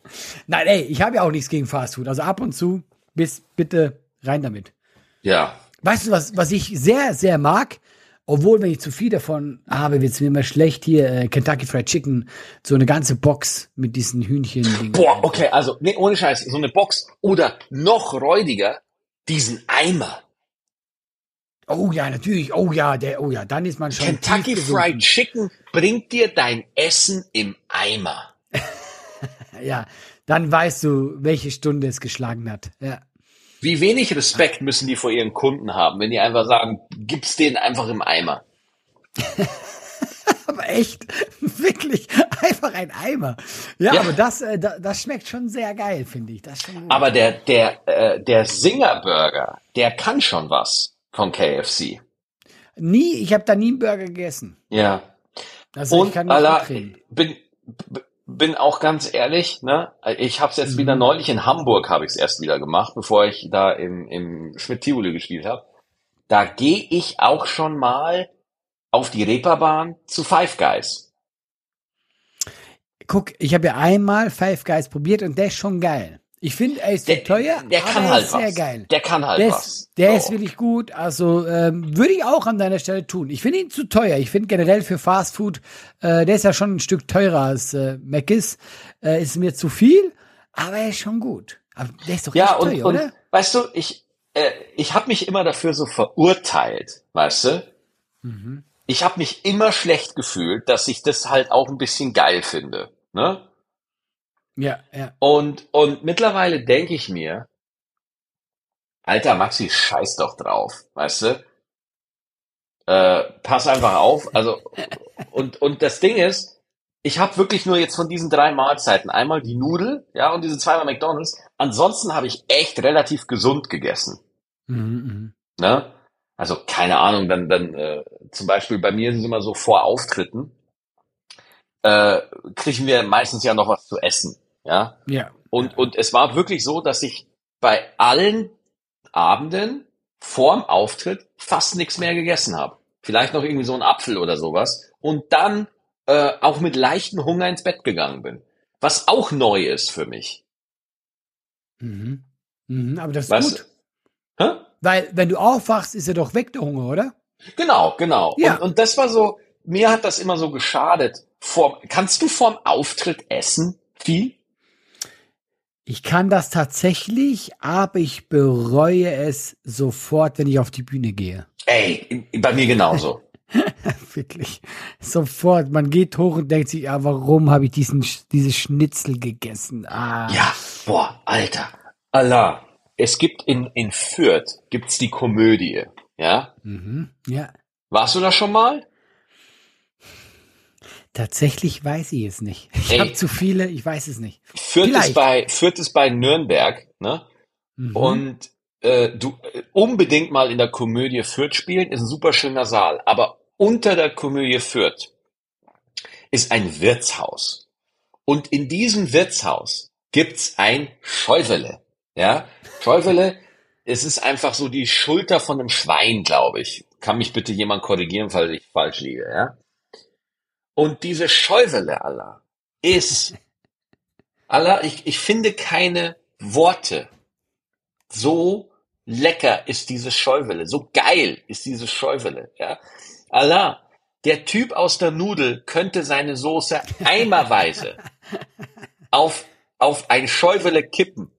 Nein, ey, ich habe ja auch nichts gegen Fastfood. Also ab und zu, bis bitte rein damit. Ja. Weißt du, was, was ich sehr, sehr mag? Obwohl, wenn ich zu viel davon habe, wird es mir immer schlecht. Hier, äh, Kentucky Fried Chicken, so eine ganze Box mit diesen Hühnchen. -Dingen. Boah, okay, also, nee, ohne Scheiß, so eine Box oder noch räudiger, diesen Eimer. Oh ja, natürlich. Oh ja, der, oh ja, dann ist man schon. Kentucky Fried Chicken bringt dir dein Essen im Eimer. Ja, dann weißt du, welche Stunde es geschlagen hat. Ja. Wie wenig Respekt müssen die vor ihren Kunden haben, wenn die einfach sagen, gib's denen einfach im Eimer. aber echt, wirklich, einfach ein Eimer. Ja, ja. aber das, äh, das schmeckt schon sehr geil, finde ich. Das aber der, der, äh, der Singer Burger, der kann schon was von KFC. Nie, ich habe da nie einen Burger gegessen. Ja. Also Und ich kann nicht Allah, bin, bin auch ganz ehrlich, ne, ich habe es jetzt mhm. wieder neulich in Hamburg habe ich es erst wieder gemacht, bevor ich da im, im Schmidt-Tivoli gespielt habe. Da gehe ich auch schon mal auf die Reeperbahn zu Five Guys. Guck, ich habe ja einmal Five Guys probiert und der ist schon geil. Ich finde, er ist der, teuer, der kann aber halt ist sehr was. geil. Der kann halt der was. Ist, der so. ist wirklich gut. Also ähm, würde ich auch an deiner Stelle tun. Ich finde ihn zu teuer. Ich finde generell für Fast Food, äh, der ist ja schon ein Stück teurer als äh, Mc's. Äh, ist mir zu viel, aber er ist schon gut. Aber der ist doch ja, und, teuer, und, oder? Weißt du, ich, äh, ich habe mich immer dafür so verurteilt, weißt du? Mhm. Ich habe mich immer schlecht gefühlt, dass ich das halt auch ein bisschen geil finde. Ne? Ja, ja. Und, und mittlerweile denke ich mir, alter Maxi, scheiß doch drauf, weißt du? Äh, pass einfach auf. Also, und, und das Ding ist, ich habe wirklich nur jetzt von diesen drei Mahlzeiten einmal die Nudel, ja, und diese zweimal McDonalds. Ansonsten habe ich echt relativ gesund gegessen. Mhm, mh. ne? Also keine Ahnung, dann, dann äh, zum Beispiel bei mir ist es immer so vor Auftritten, äh, kriegen wir meistens ja noch was zu essen. Ja. Ja. Und, und es war wirklich so, dass ich bei allen Abenden vorm Auftritt fast nichts mehr gegessen habe. Vielleicht noch irgendwie so ein Apfel oder sowas. Und dann äh, auch mit leichten Hunger ins Bett gegangen bin. Was auch neu ist für mich. Mhm. Mhm, aber das ist weißt gut. Hä? Weil, wenn du aufwachst, ist er doch weg, der Hunger, oder? Genau, genau. Ja. Und, und das war so, mir hat das immer so geschadet. Vor, kannst du vorm Auftritt essen? Viel? Ich kann das tatsächlich, aber ich bereue es sofort, wenn ich auf die Bühne gehe. Ey, bei mir genauso. Wirklich. Sofort. Man geht hoch und denkt sich, ja, warum habe ich diesen, dieses Schnitzel gegessen? Ah. Ja, boah, Alter. Allah. Es gibt in, in Fürth, gibt's die Komödie. Ja? Mhm, ja. Warst du da schon mal? Tatsächlich weiß ich es nicht. Ich habe zu viele, ich weiß es nicht. Führt es bei, führt es bei Nürnberg, ne? Mhm. Und äh, du äh, unbedingt mal in der Komödie Fürth spielen, ist ein super schöner Saal. Aber unter der Komödie Fürth ist ein Wirtshaus. Und in diesem Wirtshaus gibt's ein Schäufele. Ja, Schäufele, es ist einfach so die Schulter von einem Schwein, glaube ich. Kann mich bitte jemand korrigieren, falls ich falsch liege, ja? Und diese Scheuwele Allah ist, Allah, ich, ich finde keine Worte. So lecker ist diese Scheuwele, so geil ist diese Scheuwele, ja. Allah, der Typ aus der Nudel könnte seine Soße eimerweise auf, auf ein Scheuwele kippen.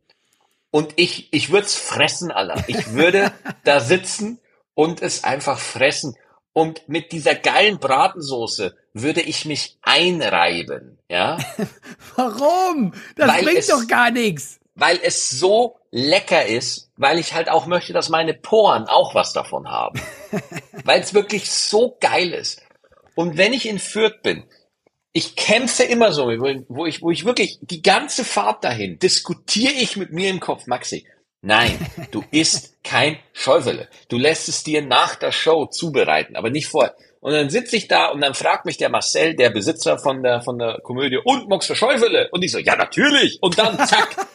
Und ich, ich würde es fressen, Allah. Ich würde da sitzen und es einfach fressen. Und mit dieser geilen Bratensoße würde ich mich einreiben, ja? Warum? Das weil bringt es, doch gar nichts. Weil es so lecker ist, weil ich halt auch möchte, dass meine Poren auch was davon haben. weil es wirklich so geil ist. Und wenn ich in Fürth bin, ich kämpfe immer so, wo ich, wo ich wirklich die ganze Fahrt dahin diskutiere ich mit mir im Kopf, Maxi. Nein, du isst kein Schäufele. Du lässt es dir nach der Show zubereiten, aber nicht vorher. Und dann sitze ich da und dann fragt mich der Marcel, der Besitzer von der, von der Komödie, und du Schäufele? Und ich so, ja, natürlich. Und dann, zack,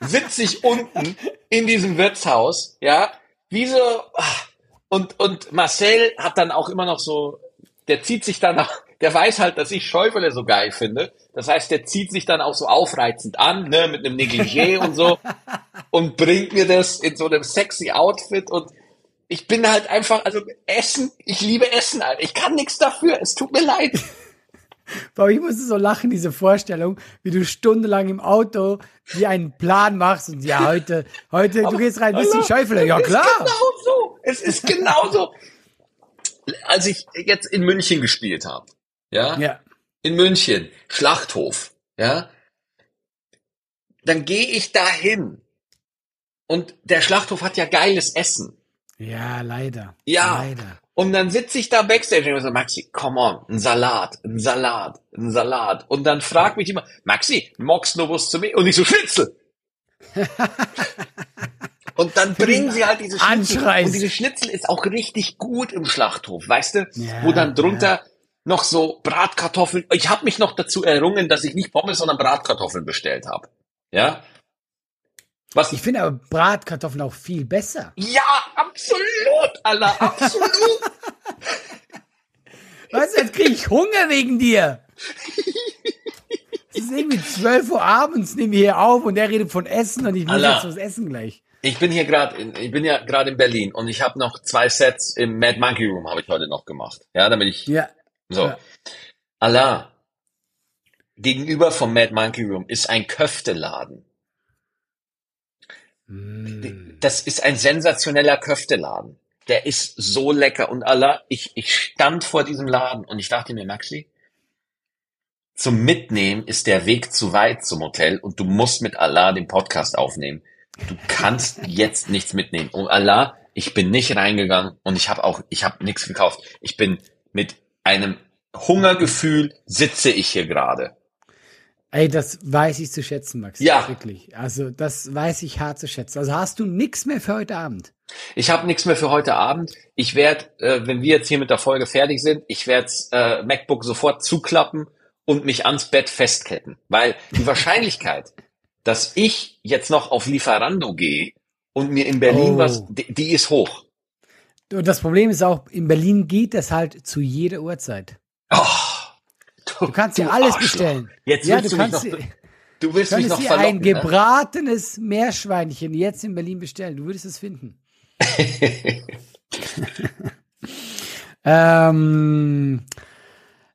sitze ich unten in diesem Wirtshaus, ja, wie so, ach, Und, und Marcel hat dann auch immer noch so, der zieht sich dann auch, der weiß halt, dass ich Schäufele so geil finde. Das heißt, der zieht sich dann auch so aufreizend an, ne, mit einem Negligé und so und bringt mir das in so einem sexy Outfit und ich bin halt einfach, also Essen, ich liebe Essen, Alter. Ich kann nichts dafür, es tut mir leid. Aber ich musste so lachen, diese Vorstellung, wie du stundenlang im Auto wie einen Plan machst und ja, heute, heute, Aber, du gehst rein, bist die Schäufele. Ja, klar. Es ist genau so. Es ist genau so. Als ich jetzt in München gespielt habe, ja, Ja. in München, Schlachthof, ja, dann gehe ich dahin und der Schlachthof hat ja geiles Essen. Ja, leider. Ja. Leider. Und dann sitze ich da backstage und so, Maxi, come on, ein Salat, ein Salat, ein Salat. Und dann fragt mich immer, Maxi, magst du was zu mir? Und ich so, Schnitzel. und dann bringen sie halt diese Schnitzel. Anschreist. Und diese Schnitzel ist auch richtig gut im Schlachthof, weißt du? Ja, Wo dann drunter noch so Bratkartoffeln. Ich habe mich noch dazu errungen, dass ich nicht Pommes, sondern Bratkartoffeln bestellt habe. Ja? Was Ich finde aber Bratkartoffeln auch viel besser. Ja, absolut, Allah, absolut. Was, jetzt kriege ich Hunger wegen dir. Es ist irgendwie 12 Uhr abends, nehmen wir hier auf und er redet von Essen und ich muss Allah. jetzt was essen gleich. Ich bin hier gerade, ich bin ja gerade in Berlin und ich habe noch zwei Sets im Mad Monkey Room habe ich heute noch gemacht. Ja, damit ich Ja. So. Ja. Allah. Gegenüber vom Mad Monkey Room ist ein Köfteladen. Mm. Das ist ein sensationeller Köfteladen. Der ist so lecker und Allah, ich ich stand vor diesem Laden und ich dachte mir, Maxi, zum Mitnehmen ist der Weg zu weit zum Hotel und du musst mit Allah den Podcast aufnehmen. Du kannst jetzt nichts mitnehmen. Und Allah, ich bin nicht reingegangen und ich habe auch, ich habe nichts gekauft. Ich bin mit einem Hungergefühl sitze ich hier gerade. Ey, das weiß ich zu schätzen, Max. Ja. Wirklich. Also, das weiß ich hart zu schätzen. Also hast du nix mehr für heute Abend? Ich habe nichts mehr für heute Abend. Ich werde, äh, wenn wir jetzt hier mit der Folge fertig sind, ich werde äh, MacBook sofort zuklappen und mich ans Bett festketten. Weil die Wahrscheinlichkeit, dass ich jetzt noch auf Lieferando gehe und mir in Berlin Oh. was, die, die ist hoch. Und das Problem ist auch, in Berlin geht das halt zu jeder Uhrzeit. Oh, Du kannst ja alles Arschloch. bestellen. Jetzt ja, willst du du kannst, noch, du willst mich noch dir ein verlocken. Ne? gebratenes Meerschweinchen jetzt in Berlin bestellen. Du würdest es finden. ähm,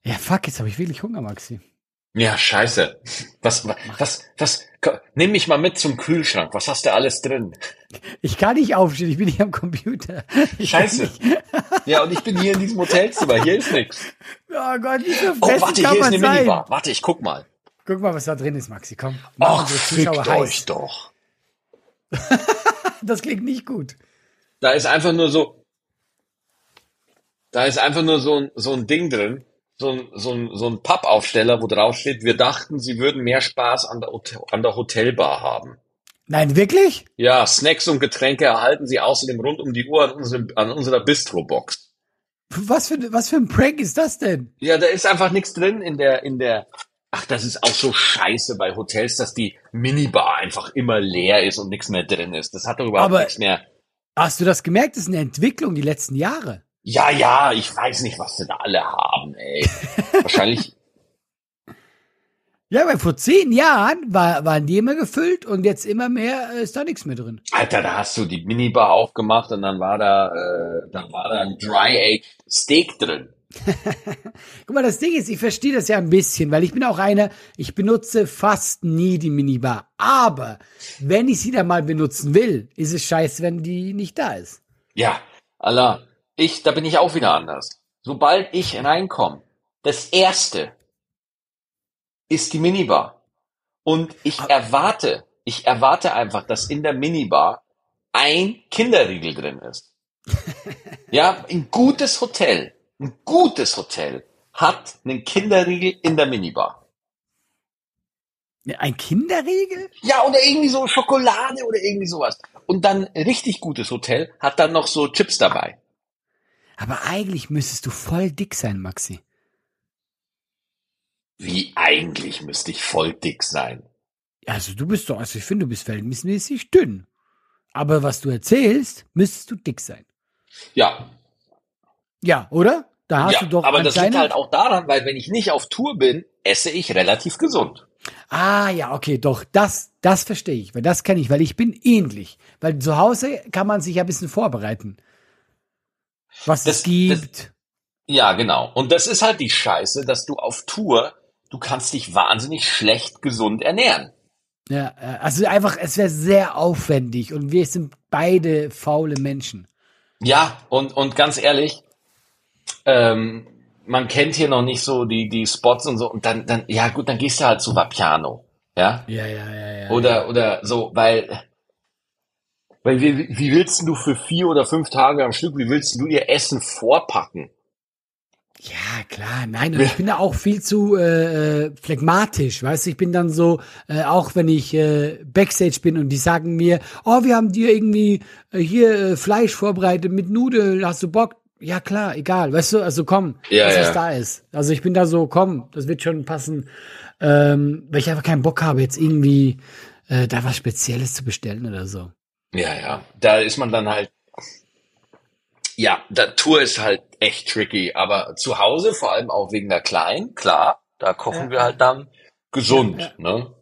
ja, fuck, jetzt habe ich wirklich Hunger, Maxi. Ja, scheiße. Was, was, was, nimm mich mal mit zum Kühlschrank. Was hast du alles drin? Ich kann nicht aufstehen, ich bin hier am Computer. Ich Scheiße. nicht- Ja, und ich bin hier in diesem Hotelzimmer. Hier ist nichts. Oh Gott, wie viel Oh, warte, hier ist eine sein? Minibar. Warte, ich guck mal. Guck mal, was da drin ist, Maxi. Komm, Ach, fickt euch doch. Das klingt nicht gut. Da ist einfach nur so, da ist einfach nur so ein, so ein Ding drin. So ein, so ein, so ein Pappaufsteller, wo drauf steht, wir dachten, sie würden mehr Spaß an der, an der Hotelbar haben. Nein, wirklich? Ja, Snacks und Getränke erhalten sie außerdem rund um die Uhr an, unserem, an unserer Bistro-Box. Was für, was für ein Prank ist das denn? Ja, da ist einfach nichts drin in der, in der, ach, das ist auch so scheiße bei Hotels, dass die Minibar einfach immer leer ist und nichts mehr drin ist. Das hat doch überhaupt Aber- nichts mehr. Hast du das gemerkt? Das ist eine Entwicklung die letzten Jahre. Ja, ja, ich weiß nicht, was sie da alle haben, ey. Wahrscheinlich, Ja, weil vor zehn Jahren war, waren die immer gefüllt und jetzt immer mehr äh, ist da nichts mehr drin. Alter, da hast du die Minibar aufgemacht und dann war da, äh, dann war da ein Dry-Aged Steak drin. Guck mal, das Ding ist, ich verstehe das ja ein bisschen, weil ich bin auch einer, ich benutze fast nie die Minibar. Aber wenn ich sie dann mal benutzen will, ist es scheiße, wenn die nicht da ist. Ja, Allah, ich, da bin ich auch wieder anders. Sobald ich reinkomme, das erste ist die Minibar. Und ich erwarte, ich erwarte einfach, dass in der Minibar ein Kinderriegel drin ist. Ja, ein gutes Hotel, ein gutes Hotel hat einen Kinderriegel in der Minibar. Ein Kinderriegel? Ja, oder irgendwie so Schokolade oder irgendwie sowas. Und dann ein richtig gutes Hotel hat dann noch so Chips dabei. Aber eigentlich müsstest du voll dick sein, Maxi. Wie eigentlich müsste ich voll dick sein. Also du bist doch, also ich finde, du bist verhältnismäßig dünn. Aber was du erzählst, müsstest du dick sein. Ja, Ja, oder? Da hast ja, du doch aber das liegt halt auch daran, weil wenn ich nicht auf Tour bin, esse ich relativ gesund. Ah, ja, okay, doch, das, das verstehe ich, weil das kenne ich, weil ich bin ähnlich. Weil zu Hause kann man sich ja ein bisschen vorbereiten. Was Das- es gibt. Ja, genau. Und das ist halt die Scheiße, dass du auf Tour, du kannst dich wahnsinnig schlecht gesund ernähren. ja, äh, also einfach, es wäre sehr aufwendig und wir sind beide faule Menschen. Ja, und, und ganz ehrlich, ähm, man kennt hier noch nicht so die, die Spots und so, und dann, dann, ja gut, dann gehst du halt zu Vapiano. Ja? Ja, ja, ja, ja. Oder, oder so, weil, weil wie, wie willst du für vier oder fünf Tage am Stück, wie willst du dir Essen vorpacken? Ja, klar, nein, und ich bin da auch viel zu äh, äh, phlegmatisch, weißt du, ich bin dann so, äh, auch wenn ich äh, Backstage bin und die sagen mir, oh, wir haben dir irgendwie äh, hier äh, Fleisch vorbereitet mit Nudeln, hast du Bock? Ja, klar, egal, weißt du, also komm, Ja, was ja. da ist. Also ich bin da so, komm, das wird schon passen, ähm, weil ich einfach keinen Bock habe, jetzt irgendwie äh, da was Spezielles zu bestellen oder so. Ja, ja, da ist man dann halt, ja, der Tour ist halt echt tricky, aber zu Hause, vor allem auch wegen der Kleinen, klar, da kochen Ja. wir halt dann gesund, Ja, ne?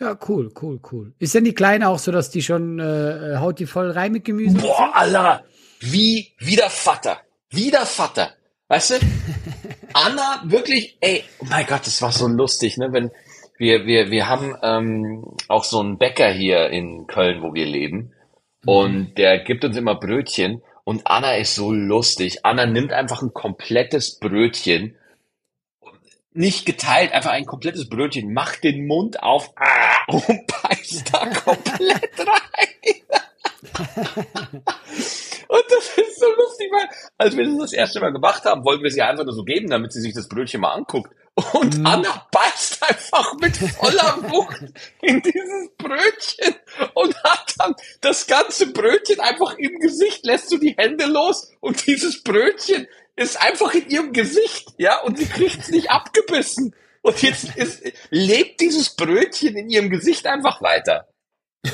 Ja, cool, cool, cool. Ist denn die Kleine auch so, dass die schon äh, äh, haut die voll rein mit Gemüse? Boah, Alter, wie, wie der Vater, wie der Vater, weißt du? Anna, wirklich, ey, oh mein Gott, das war so lustig, ne, wenn, wir, wir, wir haben ähm, auch so einen Bäcker hier in Köln, wo wir leben. Und der gibt uns immer Brötchen. Und Anna ist so lustig. Anna nimmt einfach ein komplettes Brötchen, nicht geteilt, einfach ein komplettes Brötchen, macht den Mund auf ah, und beißt da komplett rein. Und das ist so lustig, weil als wir das das erste Mal gemacht haben, wollten wir sie einfach nur so geben, damit sie sich das Brötchen mal anguckt. Und Anna beißt einfach mit voller Wucht in dieses Brötchen und hat dann das ganze Brötchen einfach im Gesicht, lässt du die Hände los und dieses Brötchen ist einfach in ihrem Gesicht, ja, und sie kriegt es nicht abgebissen. Und jetzt ist, lebt dieses Brötchen in ihrem Gesicht einfach weiter.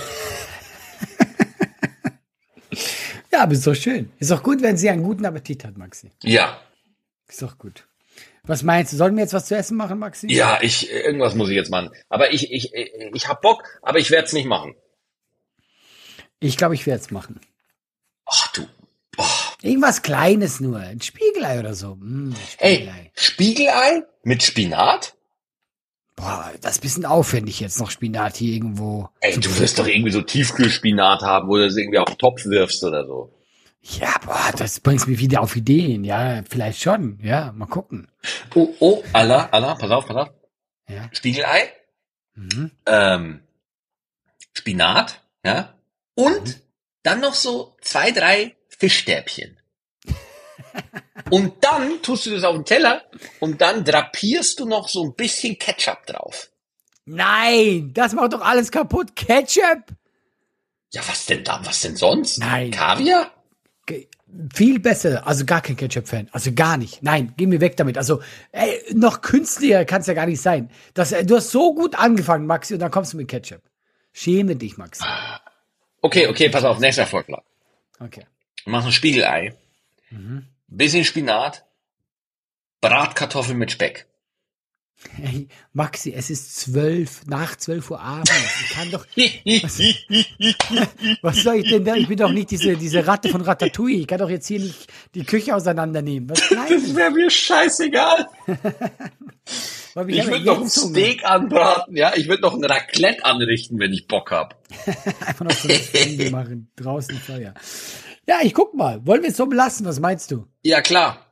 Ja, aber ist doch schön. Ist doch gut, wenn sie einen guten Appetit hat, Maxi. Ja, Ist doch gut. Was meinst du? Sollen wir jetzt was zu essen machen, Maxi? ja, ich, irgendwas muss ich jetzt machen. Aber ich, ich, ich hab Bock, aber ich werde es nicht machen. Ich glaube, ich werde es machen. Ach du, Irgendwas Kleines nur. Ein Spiegelei oder so. Mm, ey, Spiegelei. Spiegelei mit Spinat? Boah, das ist ein bisschen aufwendig jetzt noch Spinat hier irgendwo. Ey, du wirst doch irgendwie so Tiefkühlspinat haben, wo du das irgendwie auf den Topf wirfst oder so. Ja, boah, das bringt mich wieder auf Ideen. Ja, vielleicht schon. Ja, mal gucken. Oh, oh, Allah, Allah, pass auf, pass auf. Ja. Spiegelei, Mhm. ähm, Spinat, ja, und dann noch so zwei, drei Fischstäbchen. Und dann tust du das auf den Teller und dann drapierst du noch so ein bisschen Ketchup drauf. Nein, das macht doch alles kaputt. Ketchup? Ja, was denn da? Was denn sonst? Nein. Kaviar? Viel besser. Also gar kein Ketchup-Fan. Also gar nicht. Nein, geh mir weg damit. Also ey, noch künstlicher kann es ja gar nicht sein. Das, äh, du hast so gut angefangen, Maxi, und dann kommst du mit Ketchup. Schäme dich, Maxi. Okay, okay, pass auf, nächster Vorschlag. Okay. Du machst ein Spiegelei, Mhm. bisschen Spinat, Bratkartoffeln mit Speck. Hey, Maxi, es ist zwölf, nach zwölf Uhr abends. Ich kann doch, was soll ich denn da? Ich bin doch nicht diese, diese Ratte von Ratatouille. Ich kann doch jetzt hier nicht die Küche auseinandernehmen. Was Das wäre mir scheißegal. Ich habe würde noch ein Hunger. Steak anbraten, ja. Ich würde noch ein Raclette anrichten, wenn ich Bock hab. Einfach noch so eine Stunde machen. Draußen Feuer. Ja, ich guck mal. Wollen wir es so belassen? Was meinst du? Ja, klar.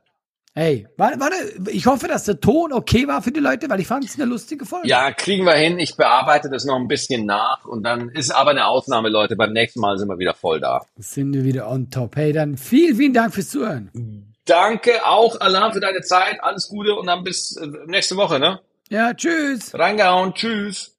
Hey, warte, warte. Ich hoffe, dass der Ton okay war für die Leute, weil ich fand es eine lustige Folge. Ja, kriegen wir hin. Ich bearbeite das noch ein bisschen nach und dann ist aber eine Ausnahme, Leute. Beim nächsten Mal sind wir wieder voll da. Sind wir wieder on top. Hey, dann vielen, vielen Dank fürs Zuhören. Danke auch, Alarm, für deine Zeit. Alles Gute und dann bis äh, nächste Woche, ne? Ja, tschüss. Reingehauen. Tschüss.